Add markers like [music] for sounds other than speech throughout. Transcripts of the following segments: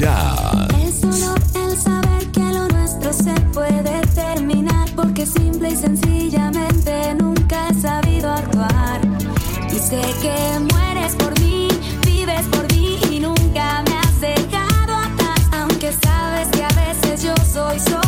Es solo el saber que lo nuestro se puede terminar. Porque simple y sencillamente nunca he sabido actuar. Y sé que mueres por mí, vives por mí y nunca me has dejado atrás. Aunque sabes que a veces yo soy solo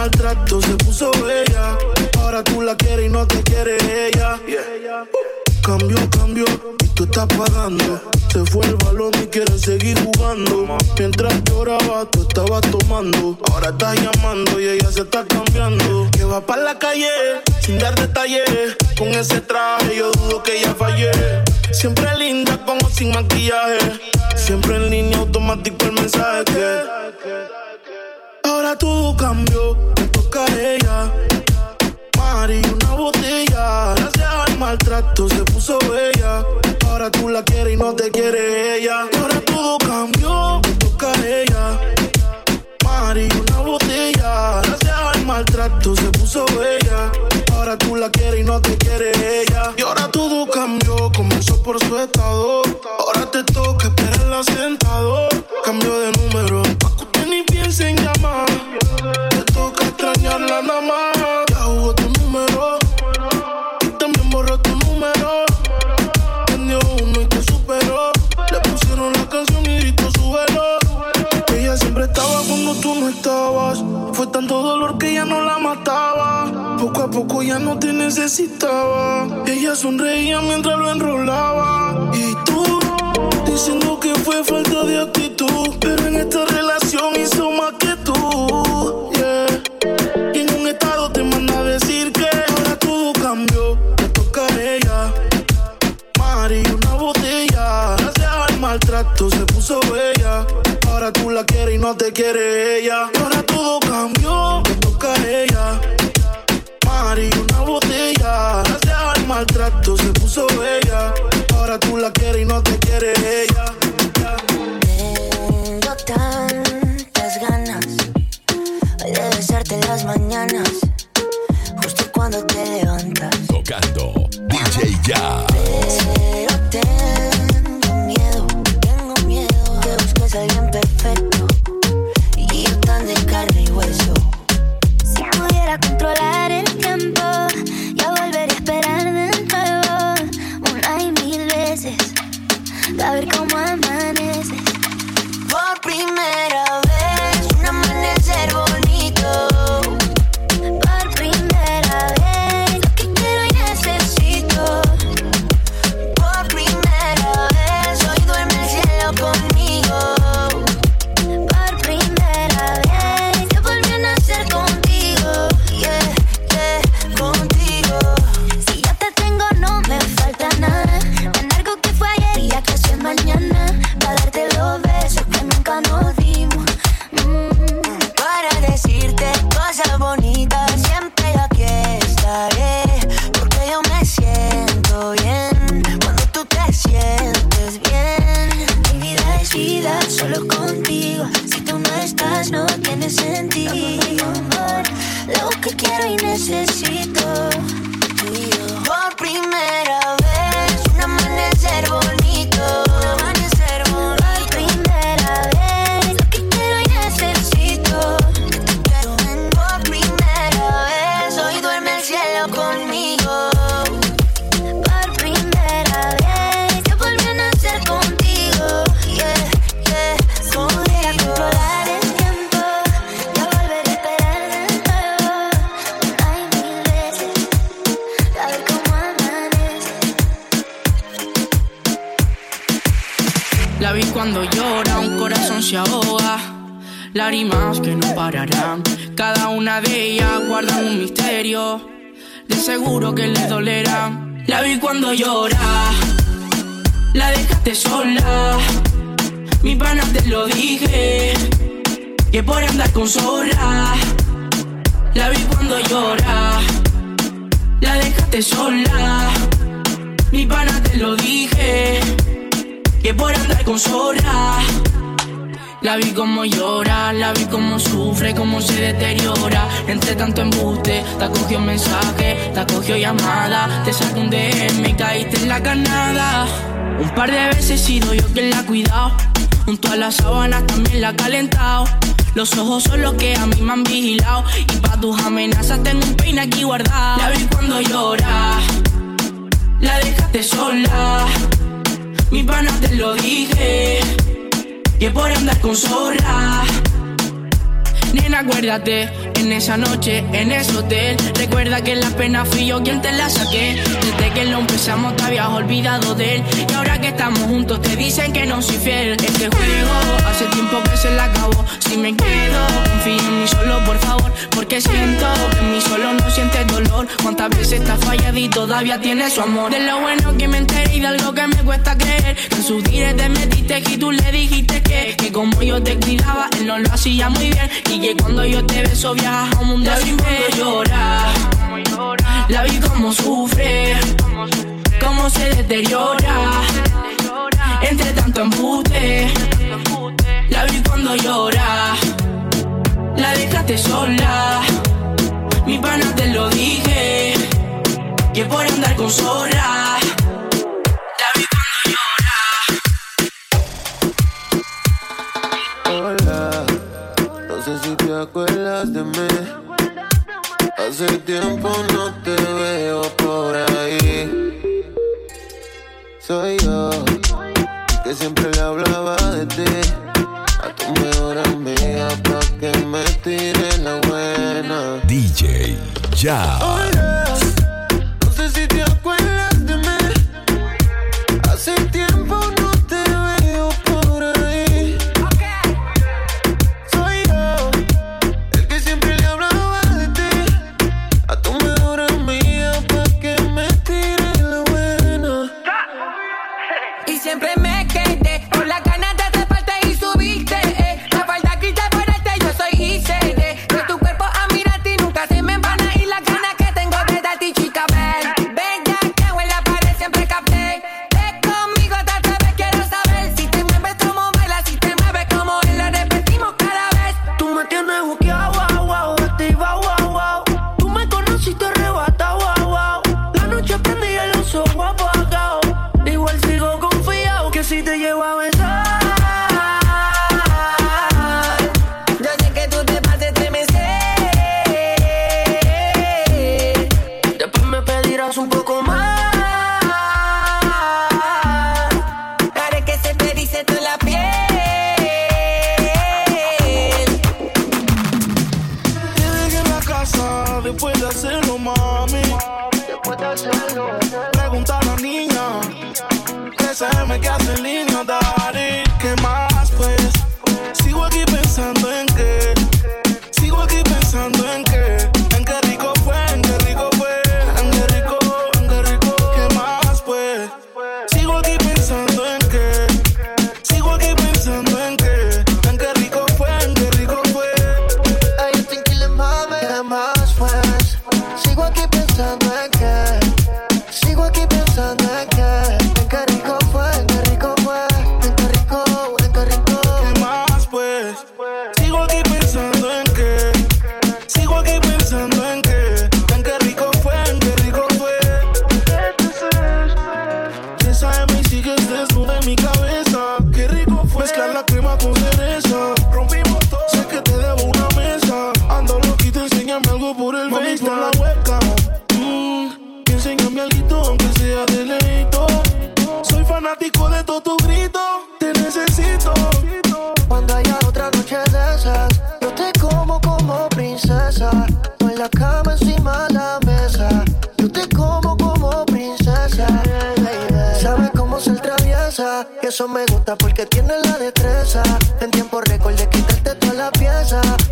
maltrato se puso bella. Ahora tú la quieres y no te quiere ella. Cambio, cambio, y tú estás pagando. Se fue el balón y quieres seguir jugando. Mientras lloraba, tú estabas tomando. Ahora estás llamando y ella se está cambiando. Que va para la calle sin dar detalles. Con ese traje yo dudo que ella fallé. Siempre linda como sin maquillaje. Siempre en línea automático el mensaje que. Ahora todo cambió, te toca ella. Mari, una botella. Gracias al maltrato se puso bella. Ahora tú la quieres y no te quiere ella. Y ahora todo cambió, te toca ella. Mari, una botella. Gracias al maltrato se puso bella. Ahora tú la quieres y no te quiere ella. Y ahora todo cambió, comenzó por su estado. Ahora te toca esperarla sentado. Cambio de número, pa' que usted ni piense en llamar. Te toca nada más. Ya jugó tu número. Y también borró tu número. Prendió uno y te superó. Le pusieron la canción y gritó su velo. Ella siempre estaba cuando tú no estabas. Fue tanto dolor que ya no la mataba. Poco a poco ya no te necesitaba. Ella sonreía mientras lo enrolaba. Y tú, diciendo que fue falta de actitud. Pero en esta relación hizo más que tú. Maltrato se puso bella. Ahora tú la quieres y no te quiere ella. Ahora todo cambió, te toca a ella. Mari, una botella. La vi cuando llora. La dejaste sola. Mi pana te lo dije. Que por andar con sola. La vi cuando llora. La dejaste sola. Mi pana te lo dije que por andar con sola. La vi como llora, la vi como sufre, como se deteriora. Entre tanto embuste, te acogió mensaje, te acogió llamada. Te sacó un DM y caíste en la canada. Un par de veces he sido yo quien la ha cuidado. Junto a las sábanas también la ha calentado. Los ojos son los que a mí me han vigilado. Y pa' tus amenazas tengo un peine aquí guardado. La vi cuando llora, la dejaste sola. Mi pana te lo dije, que por andar con sola. Nena, acuérdate, en esa noche, en ese hotel. Recuerda que la pena fui yo quien te la saqué. Desde que lo empezamos te habías olvidado de él. Y ahora que estamos juntos te dicen que no soy fiel. Este juego hace tiempo que se la acabó. Si me quedo, confío en mí solo, por favor. Porque siento que en mí solo no sientes dolor. Cuántas veces estás fallado y todavía tienes su amor. De lo bueno que me enteré y de algo que me cuesta creer. Que en sus días te metiste y tú le dijiste que, que como yo te cuidaba, él no lo hacía muy bien. Y que cuando yo te beso viajas a un mundo sin ver llora. La vi como sufre, cómo se deteriora. Entre tanto embute, la vi cuando llora. La dejaste sola, mi pana te lo dije, que por andar con sola. Acuerdas de mí. Hace tiempo no te veo por ahí. Soy yo, que siempre le hablaba de ti. A tu mejor amiga pa' que me tire la buena. DJ Jazz. Hola,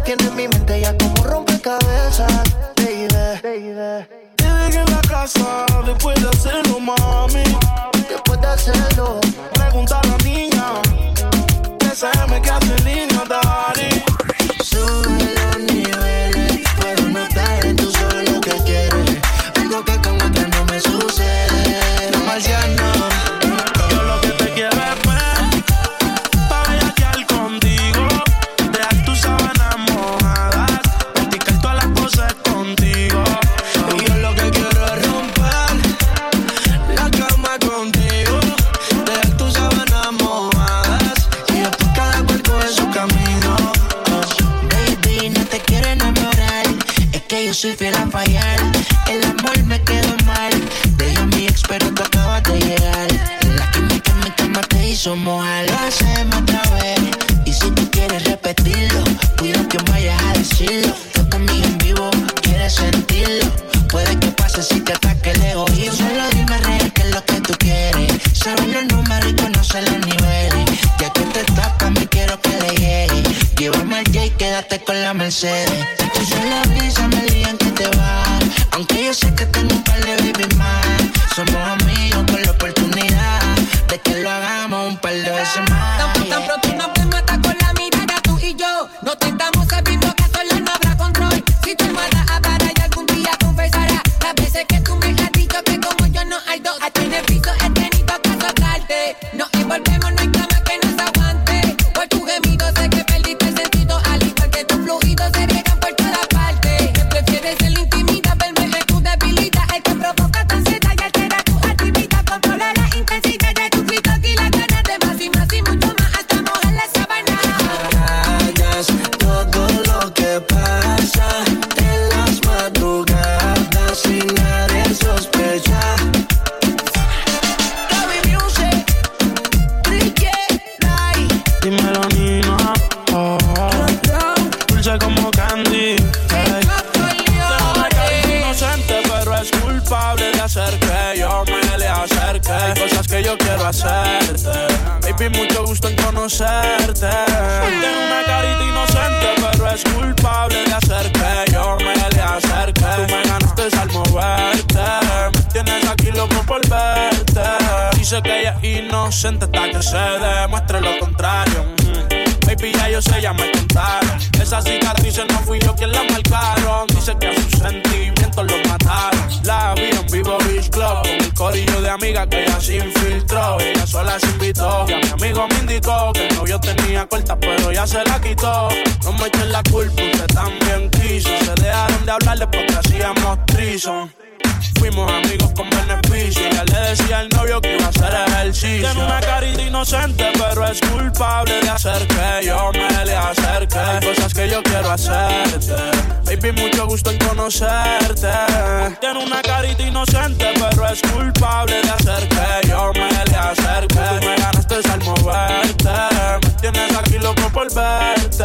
Tiene mi mente ya como rompecabezas, baby. Te en la casa Quédate con la Mercedes. Tus las visas me digan que te vas. Aunque yo sé que tengo un par de baby más. Somos amigos con la complacerte. Baby, mucho gusto en conocerte. Tengo una carita inocente, pero es culpable de hacer que yo me le acerque. Tú me ganaste al moverte. Tienes aquí loco por verte. Dice que ella es inocente hasta que se demuestre lo contrario. Mm. Baby, ya yo sé, ya me contaron. Esas cicatrices no fui yo quien las marcaron. Dice que Corillo de amigas que ella se infiltró, ella sola se invitó. Y a mi amigo me indicó que el novio tenía corta, pero ya se la quitó. No me echen la culpa, usted también quiso. Se dejaron de hablar después que hacíamos trison fuimos amigos con beneficio. Ya le decía al novio que iba a hacer ejercicio. Tiene una carita inocente, pero es culpable de hacer que yo me le acerque. Hay cosas que yo quiero hacerte. Baby, mucho gusto en conocerte. Tiene una carita inocente, pero es culpable de hacer que yo me le acerque. Tú me ganaste al moverte. Me tienes aquí loco por verte.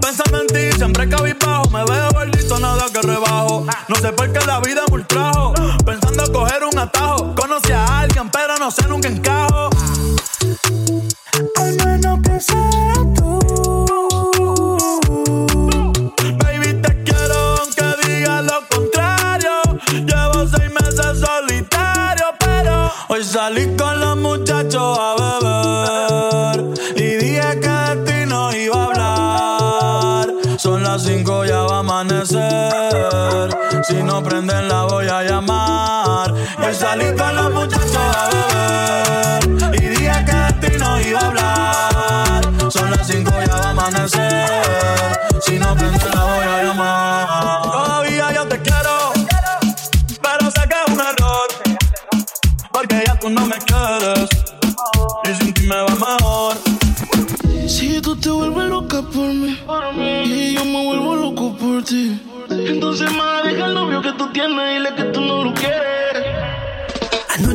pensando en ti, siempre cabizbajo. Me veo gordito, nada que rebajo. No sé por qué la vida me ultrajo, pensando coger un atajo. Conocí a alguien, pero no sé nunca encajo.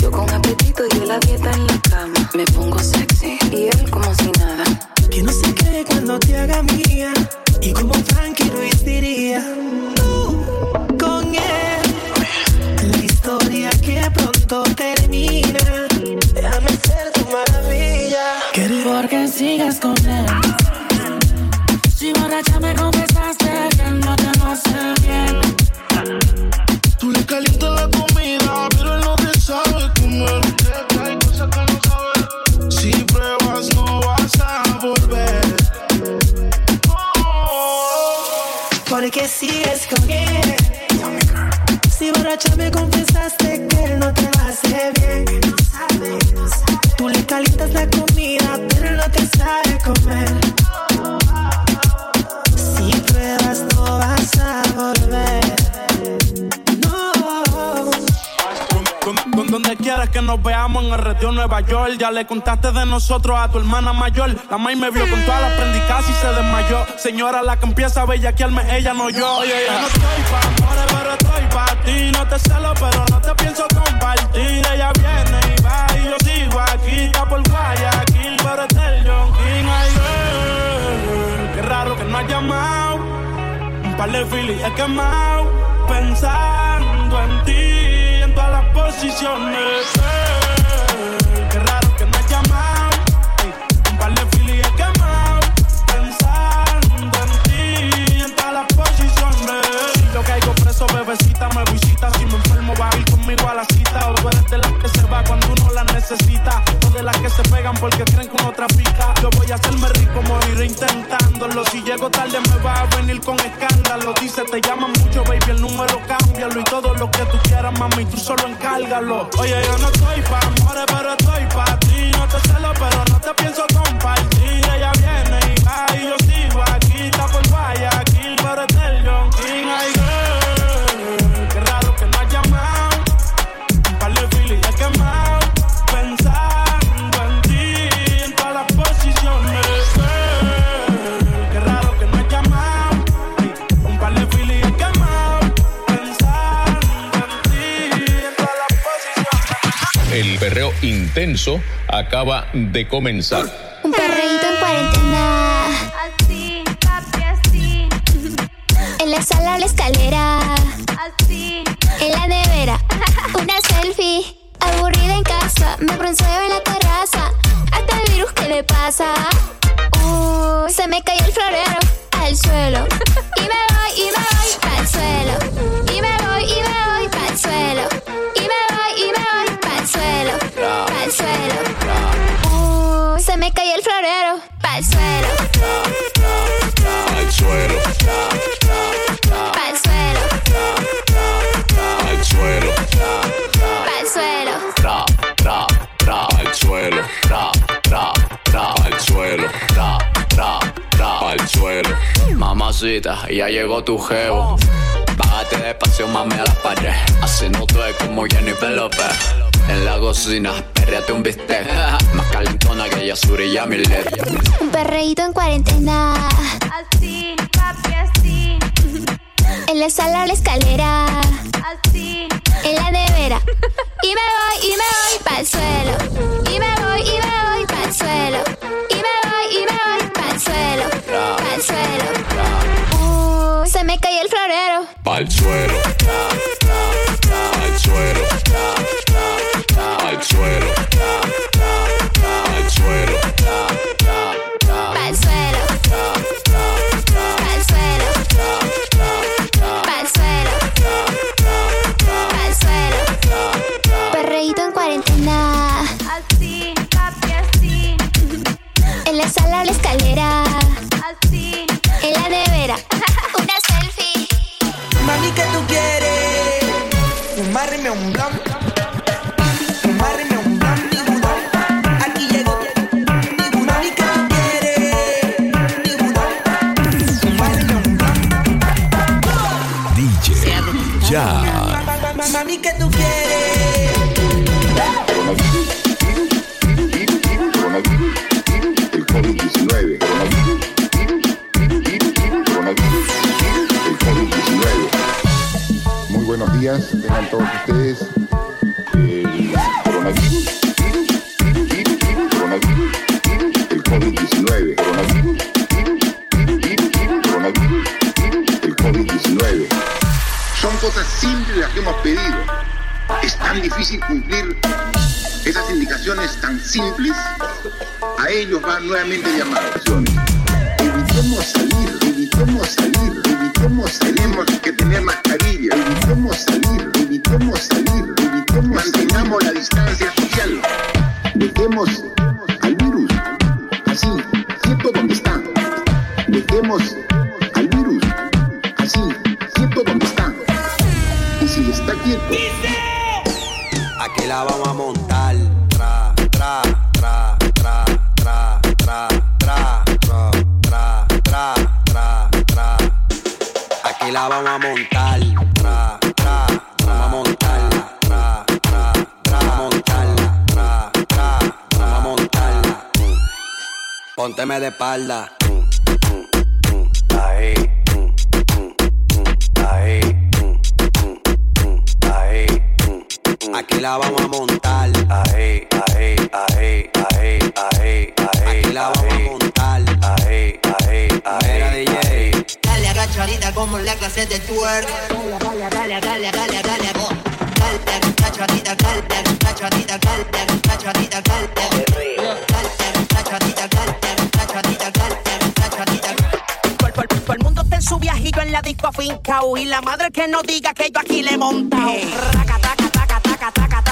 Yo con apetito y él a dieta en la cama. Me pongo sexy y él como si nada. Que no se cree cuando te haga mía. Y como Frankie Ruiz diría, tú con él. La historia que pronto termina. Déjame ser tu maravilla. Porque sigues con él. Si borracha me confesaste que no te hace bien. Tú le calientas la comida, Porque sigues con. Si borracha me confesaste que él no te lo hace bien. Nos veamos en el retiro Nueva York. Ya le contaste de nosotros a tu hermana mayor. La maíz me vio con todas las prendicas y se desmayó. Señora, la que empieza a bellaquearme, ella no yo. Oye, yo no estoy pa' amores, pero estoy pa' ti. No te celo, pero no te pienso compartir. Ella viene y va y yo sigo aquí. Está por Guayaquil, pero es el John King. Ay, girl, qué raro que no has llamado. Un par de filis he quemado. Pensando en ti, posiciones. Girl, Qué raro que no has llamado. Un par de filis he quemado. Pensando en ti, en todas las posiciones. Si yo caigo preso, bebecita, me visita. Si me enfermo, va a ir conmigo a la cita. O eres de las que se va cuando uno la necesita. O de las que se pegan porque creen que uno trafica. Yo voy a hacerme rico, moriré intentándolo. Si llego tarde, me va a venir con escándalo. Dice, te llaman mucho, baby, el número cámbialo. Lo que tú quieras, mami, tú solo encárgalo. Oye, yo no estoy pa' amores, pero estoy pa' ti. No te celo, pero no te pienso intenso acaba de comenzar. Un perreíto en cuarentena. Así, papi, así, En la sala, la escalera. así. En la nevera. Una selfie. Aburrida en casa. Me bronceo en la terraza. Hasta el virus, ¿qué le pasa? Uy, se me Mamacita, ya llegó tu jevo. Bájate despacio, mami, a la pared. Así no tú es como Jennifer López. En la cocina, perreate un bistec. [laughs] Más calentona que Yasuri y Yamilet. Un perreíto en cuarentena. Así, papi, así. En la sala, la escalera. Así. En la nevera. Y me voy, y me voy pa'l suelo. Pa'l suelo. Pa'l suelo. Pa'l suelo. Pa'l suelo. Pa'l suelo. Pa'l suelo. Suelo. Perreíto en cuarentena. Así, papi, así. En la sala, la escalera. Así. Ustedes. El coronavirus, virus, virus, virus, virus, coronavirus, virus, el COVID-19. Coronavirus, virus, virus, virus, virus, coronavirus, virus, el COVID-19. Son cosas simples las que hemos pedido. Es tan difícil cumplir esas indicaciones tan simples. A ellos van nuevamente llamados. Evitemos salir, evitemos salir, evitemos tenemos que tener dejemos al virus. Así, quieto donde está, dejemos Pónteme de espalda. Aquí la vamos a montar. Ahí, ahí, ahí, ahí, ahí, ahí. Aquí la vamos a montar. Ahí, ahí, ahí. Dale como la clase de twerk. Madre que no diga que yo aquí le he montado. Raca,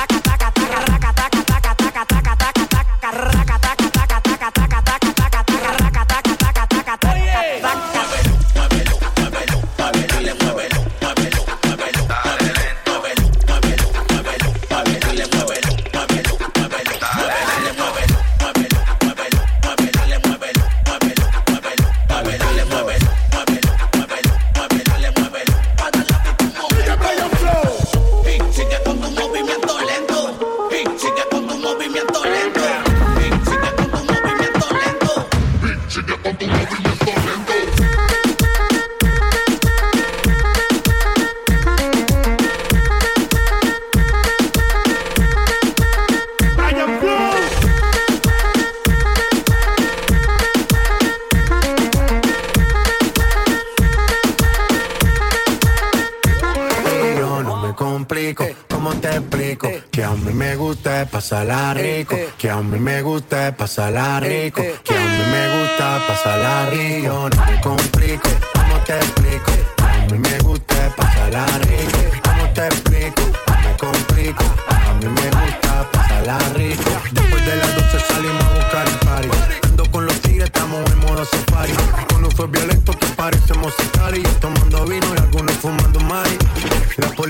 pasarla rico, que a mí me gusta pasarla rico, que a mí me gusta pasarla rico. No me complico, ¿cómo te explico? A mí me gusta pasarla rico, ¿cómo te explico? No me complico, a mí me gusta pasarla rico. Después de las 12 salimos a buscar el party, ando con los tigres, estamos en modo safari. Con luces violentos que parecemos y yo tomando vino y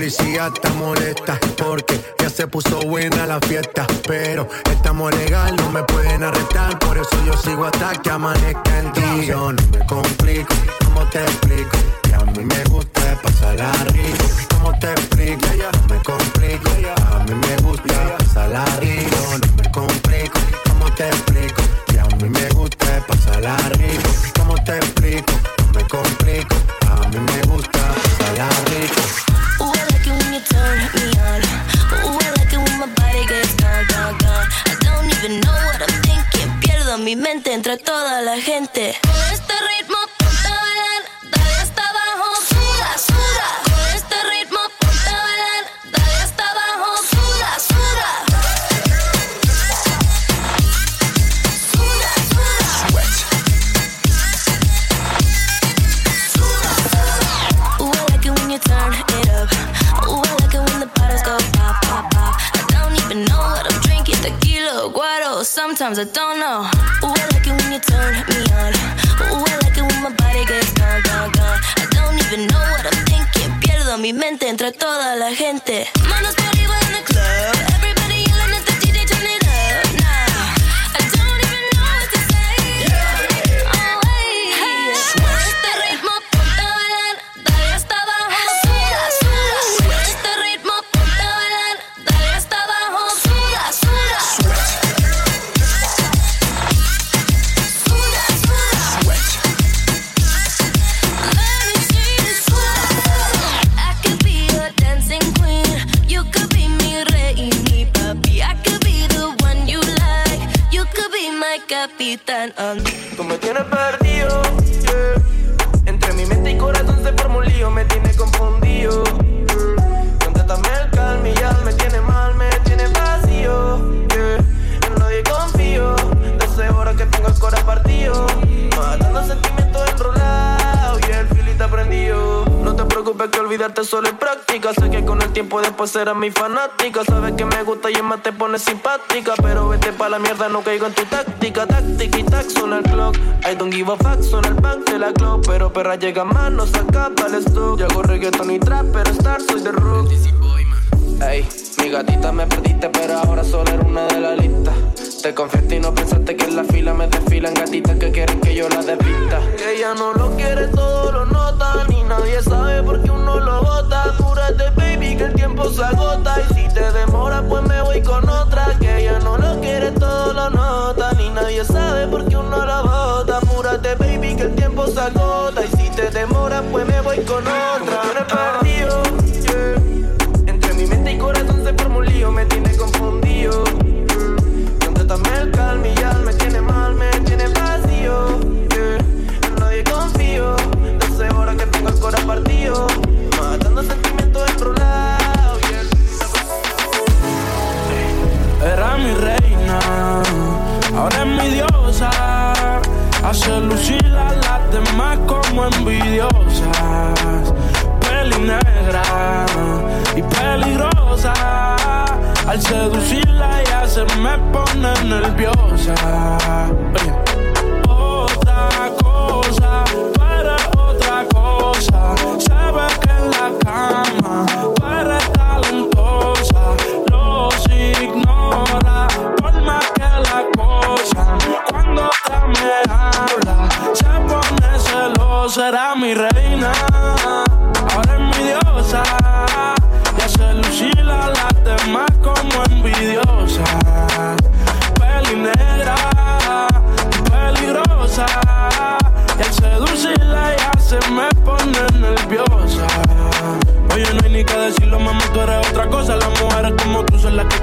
policía está molesta porque ya se puso buena la fiesta. Pero estamos legal, no me pueden arrestar. Por eso yo sigo hasta que amanezca en ti. Yo no me complico, ¿cómo te explico? Que a mí me gusta pasarla rico. ¿Cómo te explico? No me complico, a mí me gusta pasarla rico. No me complico, ¿cómo te explico? Que a mí me gusta pasarla rico. ¿Cómo te explico? No me complico, a mí me gusta pasarla rico. mi mente entre toda la gente. Sometimes I don't know. Ooh, I like it when you turn me on. Ooh, I like it when my body gets gone, gone, gone. I don't even know what I'm thinking. Pierdo mi mente entre toda la gente. Manos para arriba en the club. Olvidarte solo es práctica. Sé que con el tiempo después serás mi fanática. Sabes que me gusta y en más te pones simpática. Pero vete pa' la mierda, no caigo en tu táctica. Táctica y tac, suena el clock. I don't give a fuck, suena el bank de la clock. Pero perra llega más, no se acaba el stock. Yo hago reggaeton y trap, pero star soy de rock. Ey, mi gatita me perdiste, pero ahora solo era una de la lista. Te confieso y no pensaste que en la fila me desfilan gatitas que quieren que yo las despista. Que ella no lo quiere, todo lo nota. Ni nadie sabe por qué uno lo bota. Apúrate, baby, que el tiempo se agota. Y si te demora, pues me voy con otra. Que ella no lo quiere, todo lo nota. Ni nadie sabe por qué uno lo bota. Apúrate, baby, que el tiempo se agota. Y si te demora, pues me voy con otra. Y ya me tiene mal, me tiene vacío. yeah. En nadie confío, 12 horas que tengo el corazón partido. Matando sentimientos enrolados. Era mi reina, ahora es mi diosa. Hace lucir a las demás como envidiosas. Peli negra y peligrosa. Al seducirla ya se me nerviosa. Otra cosa, eres otra cosa. Sabes que en la cama tú eres talentosa. Los ignora por más que la cosa. Cuando otra me habla, se pone celosa. Era mi reina,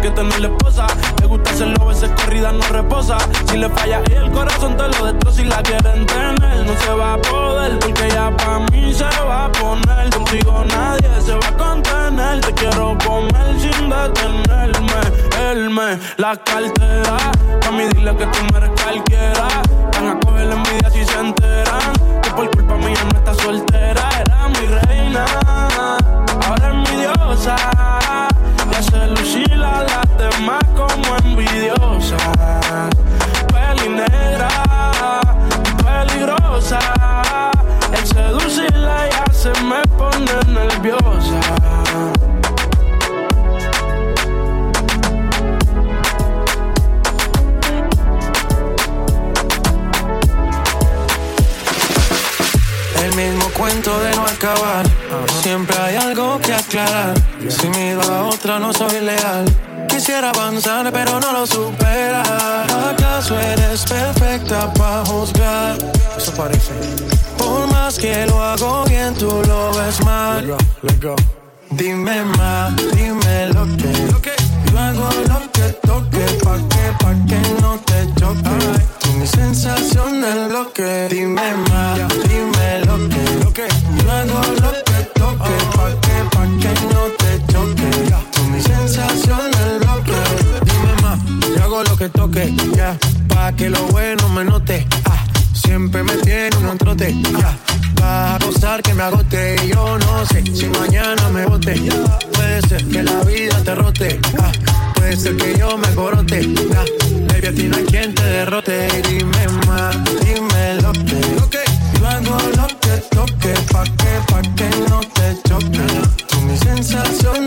que tener la esposa. Le gusta hacerlo, veces corrida no reposa. Si le falla y el corazón te lo destroza y la quieren tener. No se va a poder porque ya pa' mí se va a poner. Contigo nadie se va a contener. Te quiero comer sin detenerme. Él me la cartera. A mí dile que tú no eres cualquiera. Van a coger la envidia si se enteran. Que por culpa mía no está soltera. Era mi reina. Ahora es mi diosa. Demás como envidiosa. Peli negra, peligrosa. El seducirla ya se me pone nerviosa. El mismo cuento de no acabar. Siempre hay algo que aclarar. Si miro a otra, no soy leal. Quisiera avanzar, pero no lo supera. ¿Acaso eres perfecta para juzgar? Eso parece. Por más que lo hago bien, tú lo ves mal. Dime más, dime lo que. Yo hago lo que toque, pa' que, pa' que no te choque. Tú mi sensación del bloque. Dime más, Que lo bueno me note, ah. Siempre me tiene un trote, ya. Vas a gozar que me agote y yo no sé si mañana me bote. Puede ser que la vida te rote, ah. Puede ser que yo me corote. Nah, baby, a no hay quien te derrote. Dime más, dime lo que. Lo que toque, pa' que, pa' que no te choque. Tú mi sensación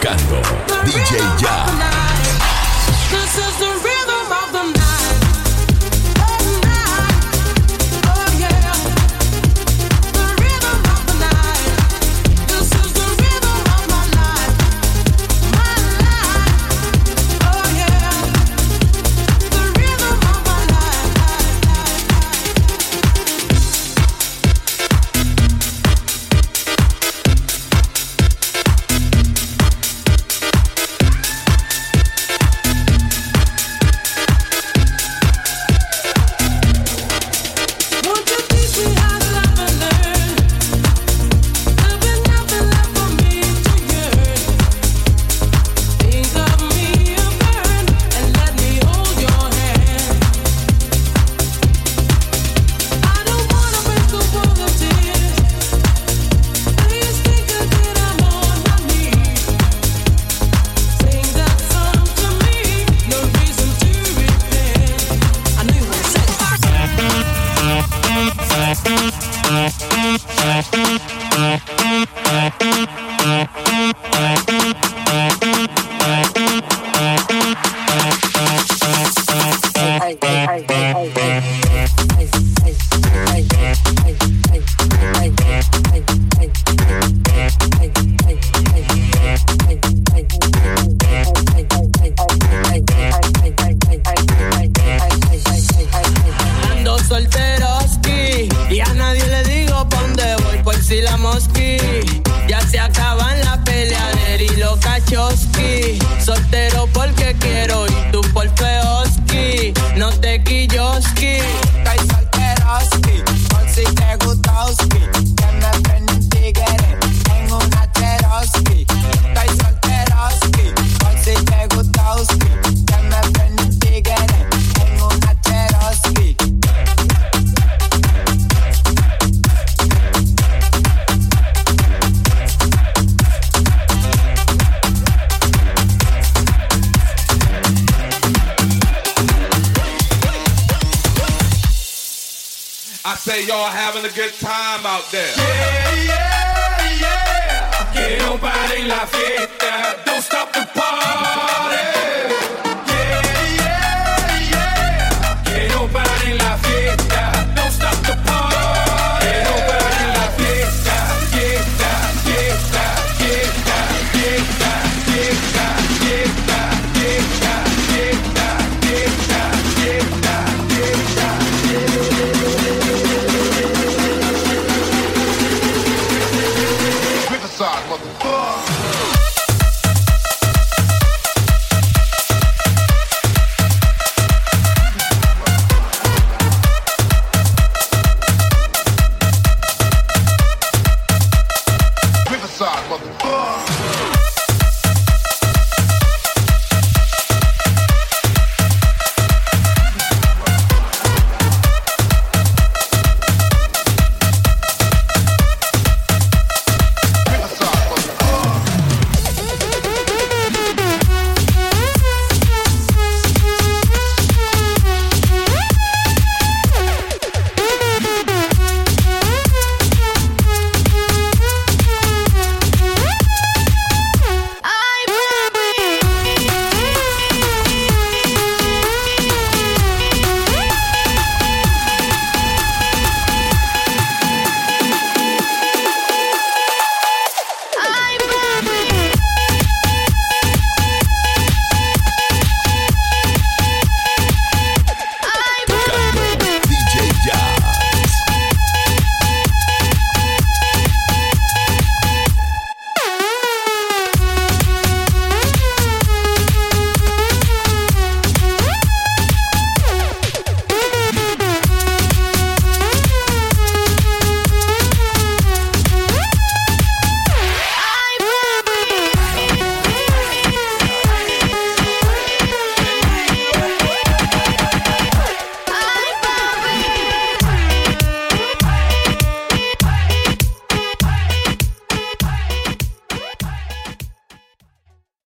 DJ Ya. Ando I say y'all having a good time out there. yeah, yeah. yeah. Que no pare la fiesta.